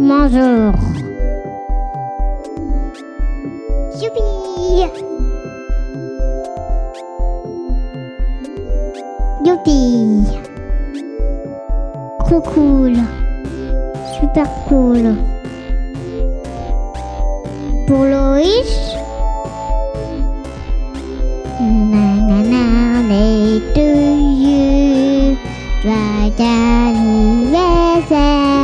Bonjour. Youpi Youpi Trop cool. Super cool. Pour Loïs Nanana, mais to you. Joyeux anniversaire.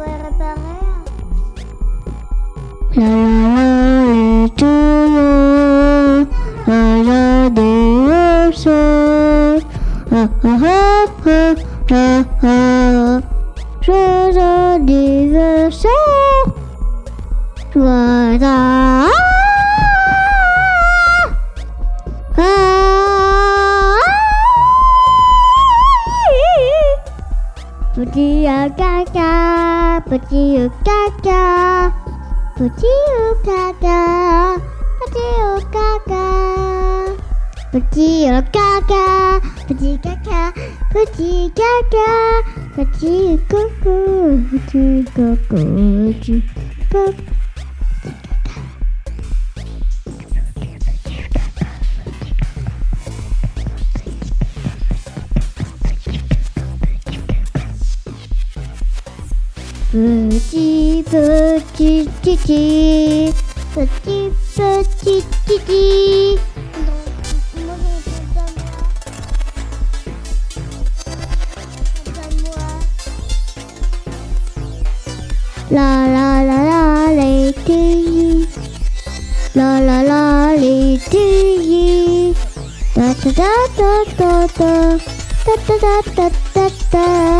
Toi, elle réparait. La la la, les tuyaux, la la des oceans. Ah ah ah ah ah ah. Joyeux anniversaire, joyeux Puchiu Gaga, puchiu Gaga, puchiu Gaga, puchiu Gaga, puchiu Gaga, puchiu Gaga, puchiu Gaga, puchiu Gaga, puchiu Gaga プチプチチチプチプチチチララララレティラララレティダダダダダダダダダダダ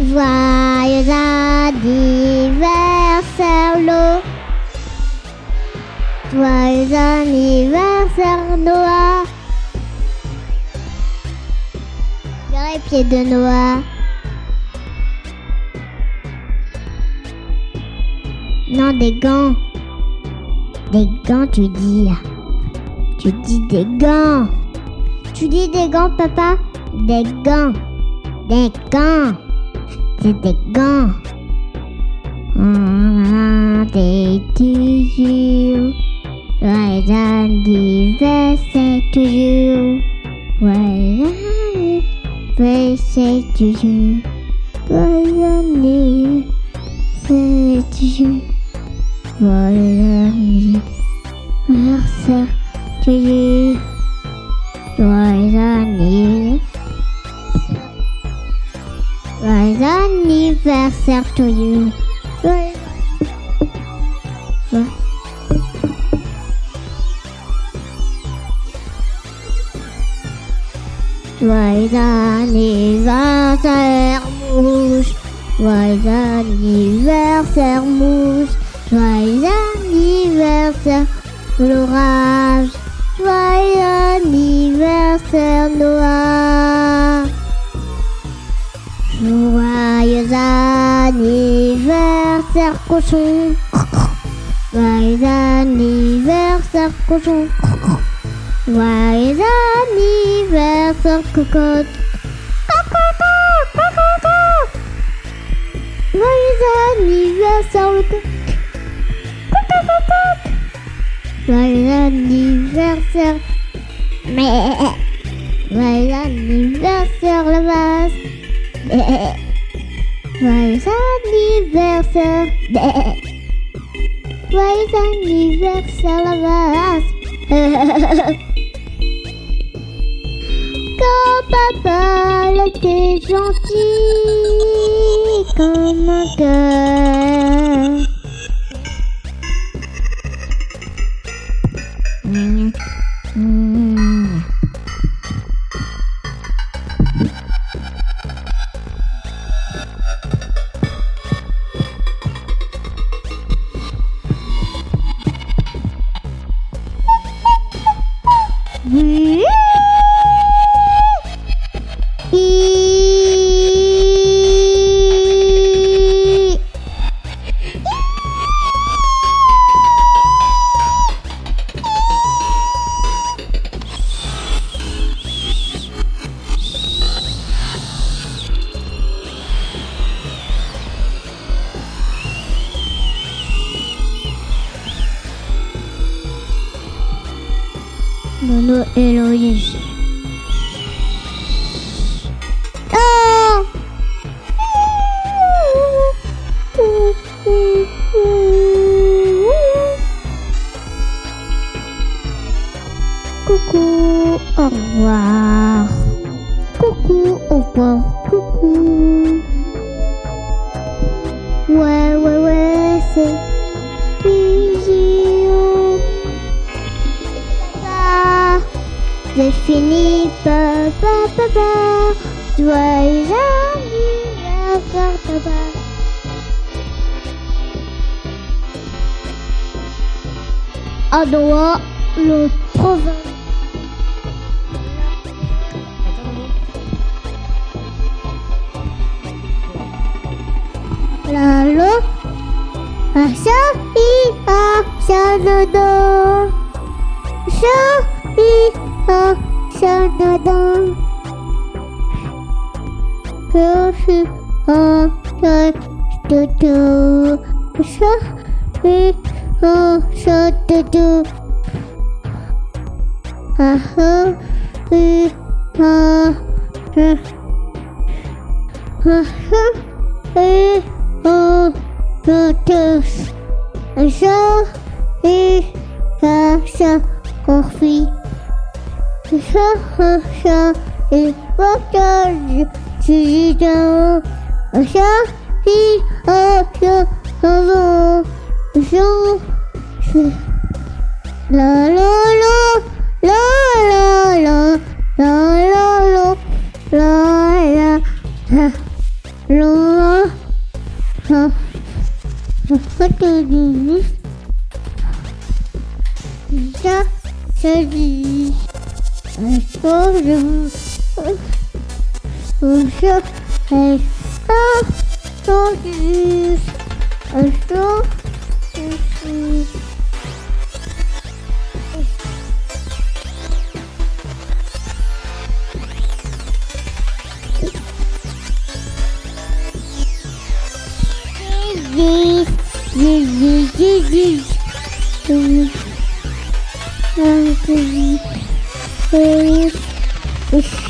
Joyeux anniversaire Lo. Joyeux anniversaire Noah. Regarde les pieds de Noah. Non, des gants. Des gants, tu dis. Tu dis des gants. Tu dis des gants, papa? Des gants. Des gants. C'est des gants. Ah, des toujours. Joyeux anniversaire toujours. Joyeux anniversaire toujours. Joyeux anniversaire toujours. Joyeux anniversaire toujours. Joyeux anniversaire to you. Joyeux-. Joyeux anniversaire mouche. Joyeux anniversaire mouche. Joyeux anniversaire l'orage. Joyeux anniversaire Noah. Anniversaire cochon. Joyeux anniversaire cochon. Joyeux anniversaire, cocotte. Joyeux anniversaire, le coq. Joyeux anniversaire. Mais. Joyeux anniversaire, la vase. Joyeux anniversaire. Joyeux anniversaire, la vase. Quand papa était gentil comme un cœur. Mmh. Mmh. Nono Héloïse. Ah Coucou, au revoir. Coucou, au revoir. Coucou. J'ai fini, papa, papa, toi et à papa. À droit, le province. La a sha i a sha do do, sha i Oh, so dada. Roshi, oh, so dada. So, we, oh, so dada. Uh-huh, we, oh, uh-huh, we, oh, dada. So, we, uh, so, coffee. ça, et. Ça, un, ça, un, La la la, la la la, la la la, la la la, la la. i and stuff stories and stuff stories. Yes, yes, yes, yes, yes please?